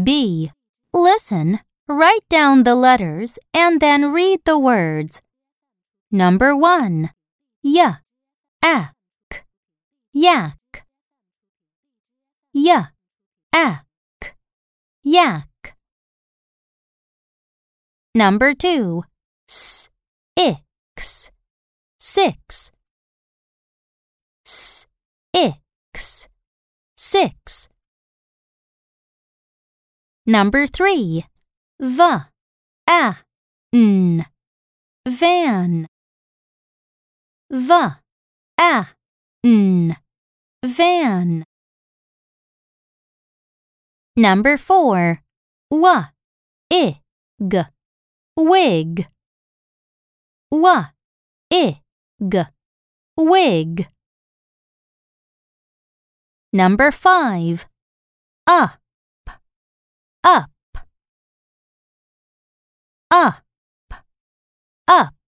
B. Listen, write down the letters, and then read the words. Number 1. Y, ak, yak. Y, ak, yak. Number 2. S, ix, six. S, ix, six. Number 3. V, a, n, van. V, a, n, van. Number 4. W, I, g, wig. W, I, g, wig. Number 5. Up, up. Up, up.